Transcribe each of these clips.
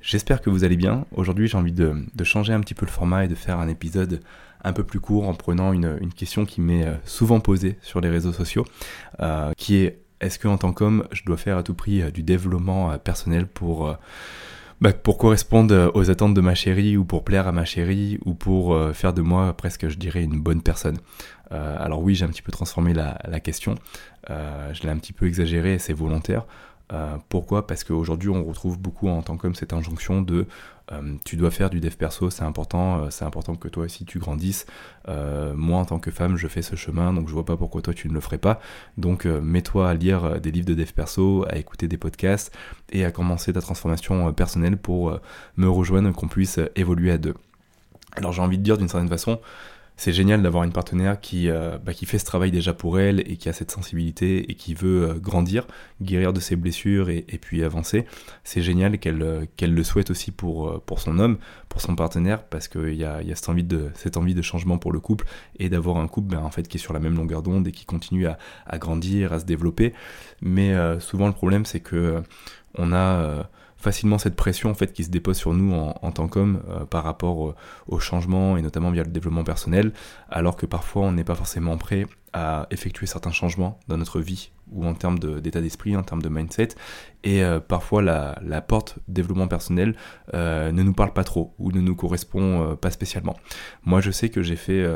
J'espère que vous allez bien. Aujourd'hui, j'ai envie de, changer un petit peu le format et de faire un épisode un peu plus court en prenant une, question qui m'est euh, souvent posée sur les réseaux sociaux, euh, qui est est-ce que en tant qu'homme, je dois faire à tout prix euh, du développement personnel pour bah, pour correspondre aux attentes de ma chérie ou pour plaire à ma chérie ou pour faire de moi presque, je dirais, une bonne personne? alors oui, j'ai un petit peu transformé la, la question, je l'ai un petit peu exagéré, c'est volontaire. Euh, pourquoi? Parce qu'aujourd'hui, on retrouve beaucoup en tant qu'homme cette injonction de euh, tu dois faire du dev perso, c'est important, euh, c'est important que toi aussi tu grandisses. moi, en tant que femme, je fais ce chemin, donc je vois pas pourquoi toi tu ne le ferais pas. Donc, mets-toi à lire des livres de dev perso, à écouter des podcasts et à commencer ta transformation personnelle pour me rejoindre, qu'on puisse évoluer à deux. Alors, j'ai envie de dire d'une certaine façon, c'est génial d'avoir une partenaire qui, euh, bah, qui fait ce travail déjà pour elle et qui a cette sensibilité et qui veut euh, grandir, guérir de ses blessures et, puis avancer. C'est génial qu'elle euh, le souhaite aussi pour, pour son homme, pour son partenaire, parce qu'il y a, y a cette, envie de, cette envie de changement pour le couple et d'avoir un couple ben, en fait, qui est sur la même longueur d'onde et qui continue à, à, grandir, à se développer. Mais souvent le problème c'est que on a facilement cette pression en fait qui se dépose sur nous en, tant qu'homme euh, par rapport au changement et notamment via le développement personnel, alors que parfois on n'est pas forcément prêt à effectuer certains changements dans notre vie ou en termes d'état d'esprit, en termes de mindset, et euh, parfois la, porte développement personnel euh, ne nous parle pas trop ou ne nous correspond pas spécialement. Moi je sais que j'ai fait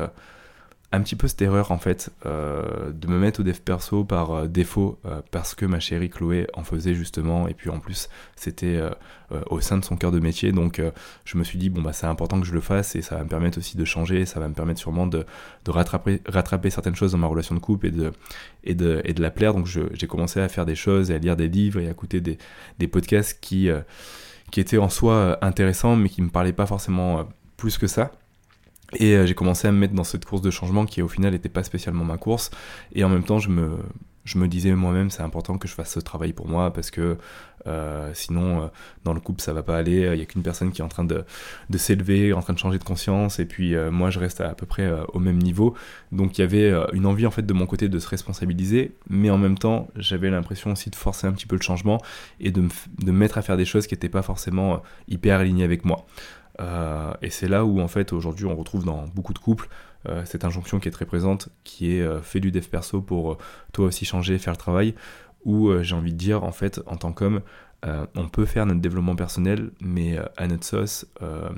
un petit peu cette erreur en fait euh, de me mettre au dev perso par euh, défaut euh, parce que ma chérie Chloé en faisait justement et puis en plus c'était au sein de son cœur de métier. Donc je me suis dit bon bah c'est important que je le fasse et ça va me permettre aussi de changer ça va me permettre sûrement de, rattraper, rattraper certaines choses dans ma relation de couple et de, et de, et de la plaire. Donc j'ai commencé à faire des choses et à lire des livres et à écouter des, des podcasts qui, qui étaient en soi intéressants mais qui me parlaient pas forcément plus que ça et euh, j'ai commencé à me mettre dans cette course de changement qui au final n'était pas spécialement ma course. Et en même temps, je me, disais moi-même, c'est important que je fasse ce travail pour moi parce que euh, sinon, euh, dans le couple, ça va pas aller. Il n'y a qu'une personne qui est en train de, s'élever, en train de changer de conscience. Et puis moi, je reste à, peu près au même niveau. Donc il y avait une envie en fait de mon côté de se responsabiliser. Mais en même temps, j'avais l'impression aussi de forcer un petit peu le changement et de me mettre à faire des choses qui n'étaient pas forcément hyper alignées avec moi. Euh, et c'est là où en fait aujourd'hui on retrouve dans beaucoup de couples euh, cette injonction qui est très présente, qui est euh, fait du dev perso pour toi aussi changer, faire le travail, où j'ai envie de dire en fait en tant qu'homme euh, on peut faire notre développement personnel, mais euh, à notre sauce, euh,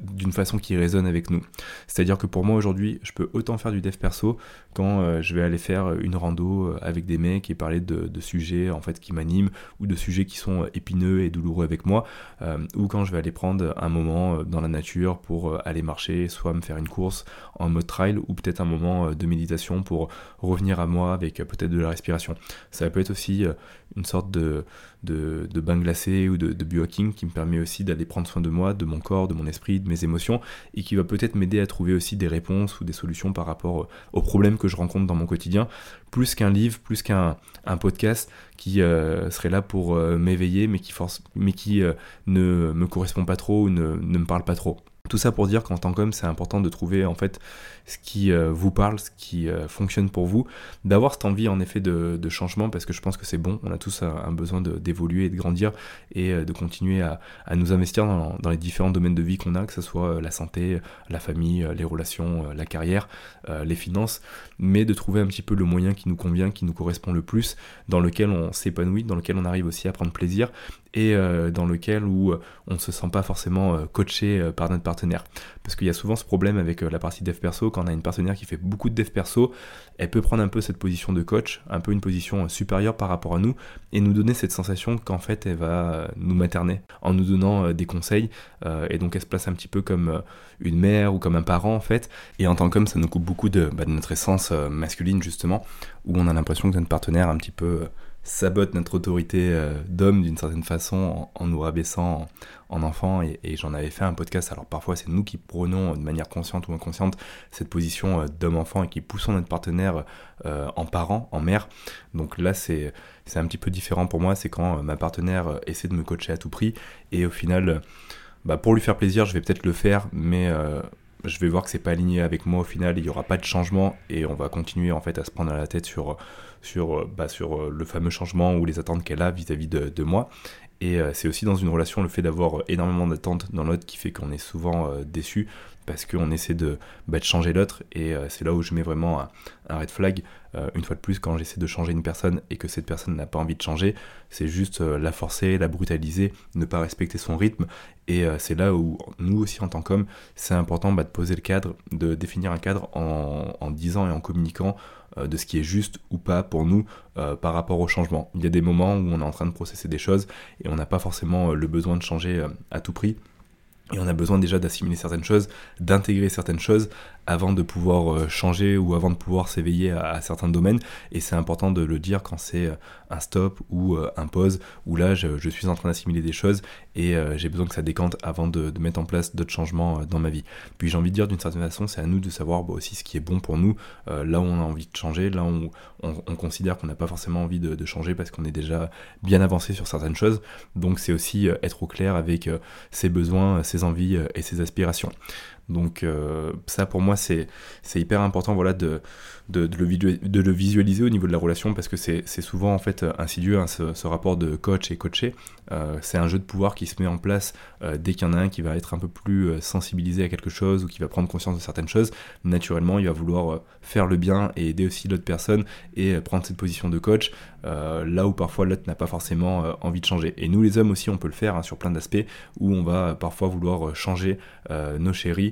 d'une façon qui résonne avec nous. C'est-à-dire que pour moi aujourd'hui, je peux autant faire du dev perso quand je vais aller faire une rando avec des mecs et parler de, sujets en fait qui m'animent ou de sujets qui sont épineux et douloureux avec moi, ou quand je vais aller prendre un moment dans la nature pour aller marcher, soit me faire une course en mode trail, ou peut-être un moment de méditation pour revenir à moi avec peut-être de la respiration. Ça peut être aussi une sorte de, de, bain glacé ou de, de biohacking qui me permet aussi d'aller prendre soin de moi, de mon corps, de mon esprit, de mes émotions, et qui va peut-être m'aider à trouver aussi des réponses ou des solutions par rapport aux problèmes que je rencontre dans mon quotidien, plus qu'un livre, plus qu'un un podcast qui euh, serait là pour euh, m'éveiller, mais qui, force, mais qui euh, ne me correspond pas trop ou ne me parle pas trop. Tout ça pour dire qu'en tant qu'homme, c'est important de trouver en fait ce qui euh, vous parle, ce qui euh, fonctionne pour vous, d'avoir cette envie en effet de, changement parce que je pense que c'est bon. On a tous un, besoin d'évoluer et de grandir et euh, de continuer à, nous investir dans, les différents domaines de vie qu'on a, que ce soit la santé, la famille, les relations, la carrière, les finances, mais de trouver un petit peu le moyen qui nous convient, qui nous correspond le plus, dans lequel on s'épanouit, dans lequel on arrive aussi à prendre plaisir et dans lequel où on ne se sent pas forcément coaché par notre partenaire. Parce qu'il y a souvent ce problème avec la partie dev perso quand on a une partenaire qui fait beaucoup de dev perso, elle peut prendre un peu cette position de coach, un peu une position supérieure par rapport à nous, et nous donner cette sensation qu'en fait elle va nous materner en nous donnant euh, des conseils, euh, et donc elle se place un petit peu comme euh, une mère ou comme un parent en fait, et en tant qu'homme ça nous coupe beaucoup de, bah, de notre essence masculine justement, où on a l'impression que notre partenaire un petit peu sabote notre autorité euh, d'homme d'une certaine façon en, nous rabaissant en, enfant. Et, j'en avais fait un podcast. Alors parfois c'est nous qui prenons de manière consciente ou inconsciente cette position euh, d'homme-enfant et qui poussons notre partenaire euh, en parent, en mère. Donc là c'est un petit peu différent pour moi. C'est quand ma partenaire essaie de me coacher à tout prix. Et au final bah, pour lui faire plaisir je vais peut-être le faire. Mais je vais voir que c'est pas aligné avec moi au final, il y aura pas de changement et on va continuer en fait à se prendre à la tête sur sur, euh, bah, sur euh, le fameux changement ou les attentes qu'elle a vis-à-vis de, moi. Et euh, c'est aussi dans une relation le fait d'avoir énormément d'attentes dans l'autre qui fait qu'on est souvent déçu parce qu'on essaie de, bah, changer l'autre. Et c'est là où je mets vraiment un, red flag. une fois de plus, quand j'essaie de changer une personne et que cette personne n'a pas envie de changer, c'est juste la forcer, la brutaliser, ne pas respecter son rythme. Et c'est là où nous aussi en tant qu'hommes, c'est important bah, de poser le cadre, de définir un cadre en, disant et en communiquant euh, de ce qui est juste ou pas pour nous euh, par rapport au changement. Il y a des moments où on est en train de processer des choses et on n'a pas forcément euh, le besoin de changer à tout prix. Et on a besoin déjà d'assimiler certaines choses, d'intégrer certaines choses avant de pouvoir euh, changer ou avant de pouvoir s'éveiller à, certains domaines. Et c'est important de le dire quand c'est euh, un stop ou euh, un pause, où là je, suis en train d'assimiler des choses et j'ai besoin que ça décante avant de, mettre en place d'autres changements dans ma vie. Puis j'ai envie de dire d'une certaine façon, c'est à nous de savoir bah, aussi ce qui est bon pour nous, là où on a envie de changer, là où on, considère qu'on n'a pas forcément envie de, de changer parce qu'on est déjà bien avancé sur certaines choses. Donc c'est aussi être au clair avec ses besoins, ses envies et ses aspirations. Donc euh, ça pour moi c'est hyper important voilà, de, de, le, visualiser au niveau de la relation parce que c'est souvent en fait insidieux hein, ce, rapport de coach et coaché. Euh, c'est un jeu de pouvoir qui se met en place euh, dès qu'il y en a un qui va être un peu plus sensibilisé à quelque chose ou qui va prendre conscience de certaines choses. Naturellement il va vouloir faire le bien et aider aussi l'autre personne et prendre cette position de coach là où parfois l'autre n'a pas forcément envie de changer. Et nous les hommes aussi on peut le faire hein, sur plein d'aspects où on va parfois vouloir changer nos chéris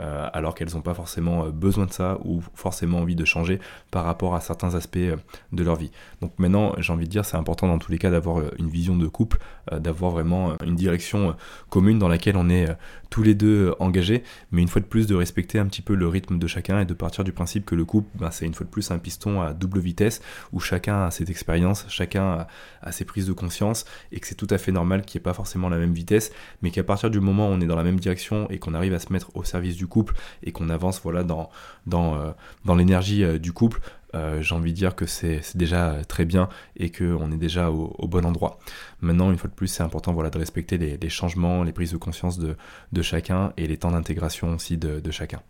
euh, alors qu'elles n'ont pas forcément euh, besoin de ça ou forcément envie de changer par rapport à certains aspects euh, de leur vie. Donc maintenant, j'ai envie de dire, c'est important dans tous les cas d'avoir une vision de couple, d'avoir vraiment une direction commune dans laquelle on est tous les deux engagés, mais une fois de plus de respecter un petit peu le rythme de chacun et de partir du principe que le couple, ben, c'est une fois de plus un piston à double vitesse où chacun a ses expériences, chacun a, ses prises de conscience et que c'est tout à fait normal qu'il n'y ait pas forcément la même vitesse, mais qu'à partir du moment où on est dans la même direction et qu'on arrive à se mettre au service du couple et qu'on avance voilà dans, dans, euh, dans l'énergie euh, du couple, euh, j'ai envie de dire que c'est déjà très bien et qu'on est déjà au, bon endroit. Maintenant, une fois de plus, c'est important voilà, de respecter les, changements, les prises de conscience de, de chacun et les temps d'intégration aussi de, de chacun.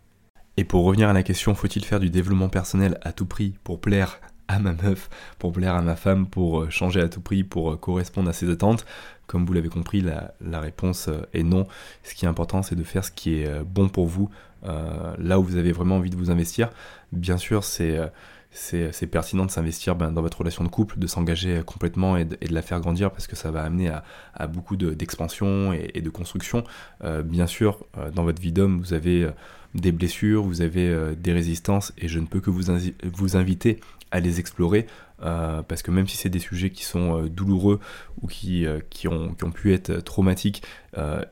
Et pour revenir à la question, faut-il faire du développement personnel à tout prix pour plaire à ma meuf, pour plaire à ma femme, pour changer à tout prix, pour correspondre à ses attentes comme vous l'avez compris, la, réponse euh, est non. Ce qui est important, c'est de faire ce qui est euh, bon pour vous, euh, là où vous avez vraiment envie de vous investir. Bien sûr, c'est c'est pertinent de s'investir ben, dans votre relation de couple, de s'engager complètement et de, la faire grandir parce que ça va amener à, beaucoup d'expansion et, de construction. bien sûr, dans votre vie d'homme, vous avez des blessures, vous avez des résistances et je ne peux que vous, vous inviter à les explorer euh, parce que même si c'est des sujets qui sont euh, douloureux ou qui, euh, qui, ont, qui, ont, pu être traumatiques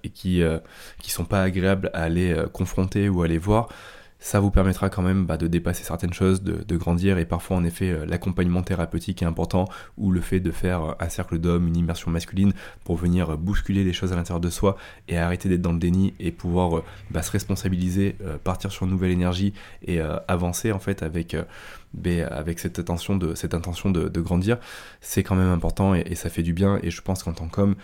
et qui ne sont pas agréables à aller confronter ou à aller voir, ça vous permettra quand même bah, de dépasser certaines choses, de, grandir et parfois en effet l'accompagnement thérapeutique est important ou le fait de faire un cercle d'hommes, une immersion masculine pour venir bousculer les choses à l'intérieur de soi et arrêter d'être dans le déni et pouvoir bah, se responsabiliser, partir sur une nouvelle énergie et avancer en fait avec, ben, avec cette intention de, cette intention de, grandir, c'est quand même important et, ça fait du bien. Et je pense qu'en tant qu'homme,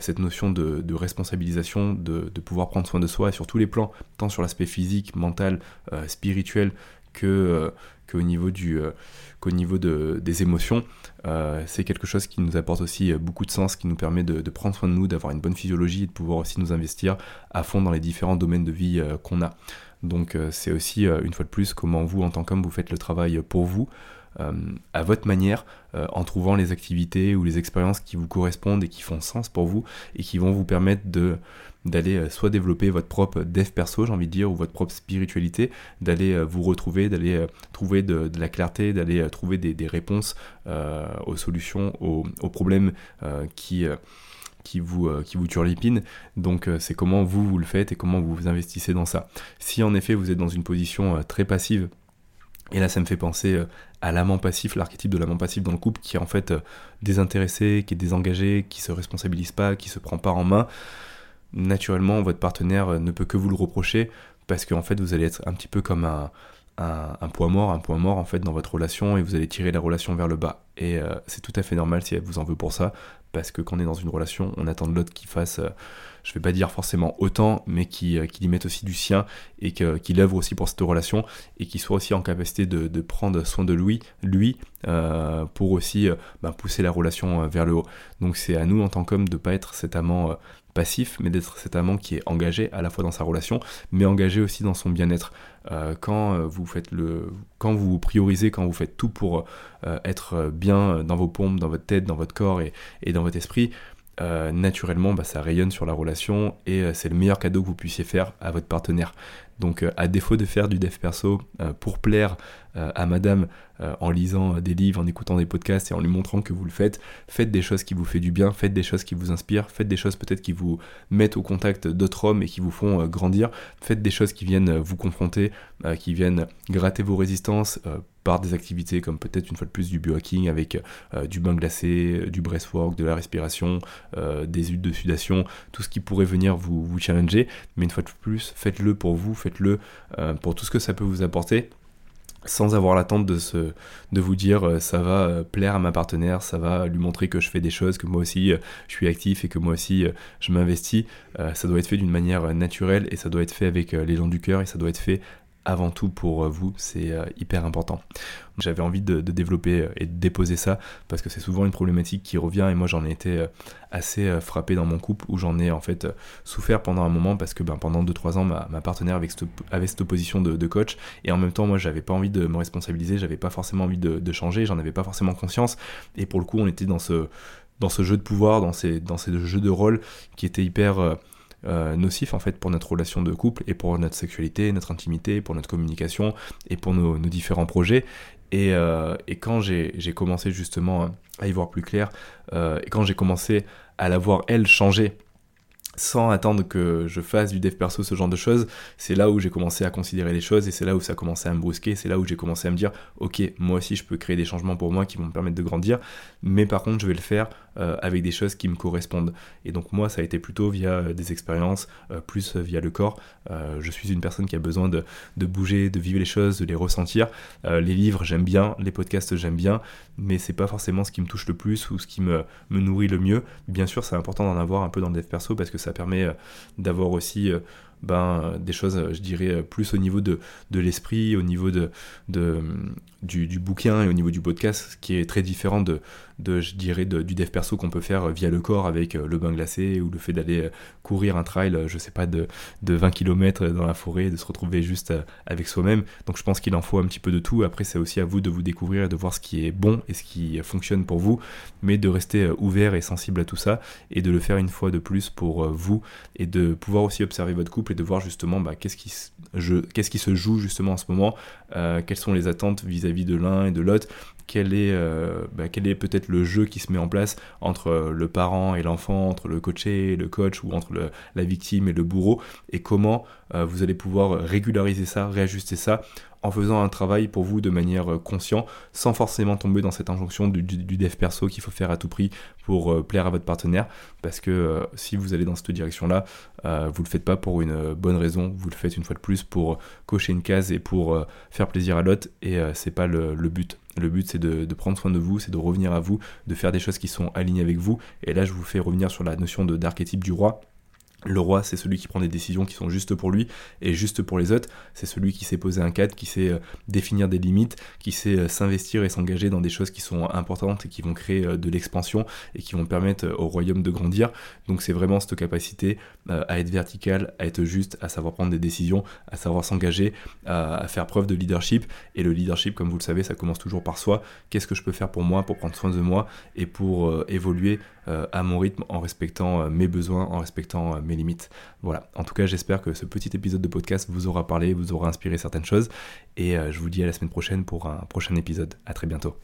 cette notion de, responsabilisation, de, pouvoir prendre soin de soi sur tous les plans, tant sur l'aspect physique, mental, euh, spirituel que euh, qu'au niveau du euh, qu'au niveau de, des émotions. C'est quelque chose qui nous apporte aussi beaucoup de sens qui nous permet de, prendre soin de nous d'avoir une bonne physiologie et de pouvoir aussi nous investir à fond dans les différents domaines de vie qu'on a. Donc c'est aussi une fois de plus comment vous en tant qu'homme vous faites le travail pour vous à votre manière, en trouvant les activités ou les expériences qui vous correspondent et qui font sens pour vous et qui vont vous permettre de, d'aller euh, soit développer votre propre dev perso, j'ai envie de dire, ou votre propre spiritualité, d'aller euh, vous retrouver, d'aller euh, trouver de, la clarté, d'aller trouver des, réponses aux solutions, aux, problèmes qui qui vous, qui vous. Donc c'est comment vous, vous le faites et comment vous vous investissez dans ça. Si en effet vous êtes dans une position très passive Et là, ça me fait penser à l'amant passif, l'archétype de l'amant passif dans le couple, qui est en fait désintéressé, qui est désengagé, qui se responsabilise pas, qui se prend pas en main. Naturellement, votre partenaire ne peut que vous le reprocher parce qu'en fait, vous allez être un petit peu comme un, un, point mort, un point mort en fait dans votre relation et vous allez tirer la relation vers le bas. Et euh, c'est tout à fait normal si elle vous en veut pour ça, parce que quand on est dans une relation, on attend de l'autre qu'il fasse, euh, je vais pas dire forcément autant, mais euh, y mette aussi du sien et qu'il œuvre aussi pour cette relation et qu'il soit aussi en capacité de, prendre soin de lui, lui pour aussi bah, pousser la relation vers le haut. Donc c'est à nous en tant qu'homme de pas être cet amant passif, mais d'être cet amant qui est engagé à la fois dans sa relation, mais engagé aussi dans son bien-être. Euh, quand euh, vous quand vous priorisez, quand vous faites tout pour euh, être bien dans vos pompes, dans votre tête, dans votre corps et, et dans votre esprit, naturellement, bah, ça rayonne sur la relation et c'est le meilleur cadeau que vous puissiez faire à votre partenaire. Donc, à défaut de faire du dev perso pour plaire à madame en lisant des livres, en écoutant des podcasts et en lui montrant que vous le faites, faites des choses qui vous font du bien, faites des choses qui vous inspirent, faites des choses peut-être qui vous mettent au contact d'autres hommes et qui vous font grandir, faites des choses qui viennent vous confronter, qui viennent gratter vos résistances par des activités comme peut-être une fois de plus du biohacking avec du bain glacé, du breathwork, de la respiration, des huiles de sudation, tout ce qui pourrait venir vous challenger. Mais une fois de plus, faites-le pour vous, faites-le pour tout ce que ça peut vous apporter sans avoir l'attente de, se, de vous dire euh, ça va euh, plaire à ma partenaire, ça va lui montrer que je fais des choses, que moi aussi euh, je suis actif et que moi aussi je m'investis. ça doit être fait d'une manière naturelle et ça doit être fait avec les gens du cœur et ça doit être fait avant tout pour vous, c'est hyper important. J'avais envie de, développer euh, et de déposer ça parce que c'est souvent une problématique qui revient et moi j'en ai été euh, assez euh, frappé dans mon couple où j'en ai en fait souffert pendant un moment parce que ben, pendant 2-3 ans ma, partenaire avait cette, opposition de, coach et en même temps moi j'avais pas envie de me responsabiliser, j'avais pas forcément envie de, changer, j'en avais pas forcément conscience et pour le coup on était dans ce dans ce jeu de pouvoir, dans ces, dans ces jeux de rôle qui étaient hyper nocifs en fait pour notre relation de couple et pour notre sexualité, notre intimité, pour notre communication et pour nos, différents projets. Euh, et, quand j'ai commencé justement à y voir plus clair, euh, et quand j'ai commencé à la voir elle changer sans attendre que je fasse du dev perso, ce genre de choses, c'est là où j'ai commencé à considérer les choses et c'est là où ça a commencé à me brusquer, c'est là où j'ai commencé à me dire, ok, moi aussi je peux créer des changements pour moi qui vont me permettre de grandir, mais par contre je vais le faire euh, avec des choses qui me correspondent. Et donc moi ça a été plutôt via euh, des expériences, euh, plus via le corps. je suis une personne qui a besoin de, bouger, de vivre les choses, de les ressentir. les livres j'aime bien, les podcasts j'aime bien, mais c'est pas forcément ce qui me touche le plus ou ce qui me, me nourrit le mieux. Bien sûr c'est important d'en avoir un peu dans le dev perso parce que ça permet d'avoir aussi ben, des choses, je dirais, plus au niveau de, l'esprit, au niveau de, de du, du, bouquin et au niveau du podcast, qui est très différent de, de je dirais, du dev perso qu'on peut faire via le corps avec euh, le bain glacé ou le fait d'aller euh, courir un trail, je sais pas, de, de 20 km dans la forêt, de se retrouver juste euh, avec soi-même. Donc je pense qu'il en faut un petit peu de tout. Après, c'est aussi à vous de vous découvrir et de voir ce qui est bon et ce qui fonctionne pour vous, mais de rester ouvert et sensible à tout ça et de le faire une fois de plus pour vous et de pouvoir aussi observer votre couple et de voir justement bah, qu'est-ce qui, qu'est-ce qui se joue justement en ce moment, quelles sont les attentes vis-à-vis de l'un et de l'autre, quel est, euh, bah, quel est peut-être le jeu qui se met en place entre euh, le parent et l'enfant, entre le coaché et le coach, ou entre la victime et le bourreau, et comment euh, vous allez pouvoir régulariser ça, réajuster ça, en faisant un travail pour vous de manière consciente, sans forcément tomber dans cette injonction du, dev perso qu'il faut faire à tout prix pour plaire à votre partenaire, parce que si vous allez dans cette direction-là, vous le faites pas pour une bonne raison, vous le faites une fois de plus pour cocher une case et pour faire plaisir à l'autre, et c'est pas le but. Le but, c'est de, prendre soin de vous, c'est de revenir à vous, de faire des choses qui sont alignées avec vous. Et là, je vous fais revenir sur la notion d'archétype du roi. Le roi, c'est celui qui prend des décisions qui sont justes pour lui et justes pour les autres. C'est celui qui sait poser un cadre, qui sait euh, définir des limites, qui sait euh, s'investir et s'engager dans des choses qui sont importantes et qui vont créer euh, de l'expansion et qui vont permettre au royaume de grandir. Donc c'est vraiment cette capacité à être vertical, à être juste, à savoir prendre des décisions, à savoir s'engager, à, faire preuve de leadership. Et le leadership, comme vous le savez, ça commence toujours par soi. Qu'est-ce que je peux faire pour moi, pour prendre soin de moi et pour évoluer à mon rythme en respectant mes besoins, en respectant mes limites. Voilà, en tout cas j'espère que ce petit épisode de podcast vous aura parlé, vous aura inspiré certaines choses, et euh, je vous dis à la semaine prochaine pour un prochain épisode. À très bientôt.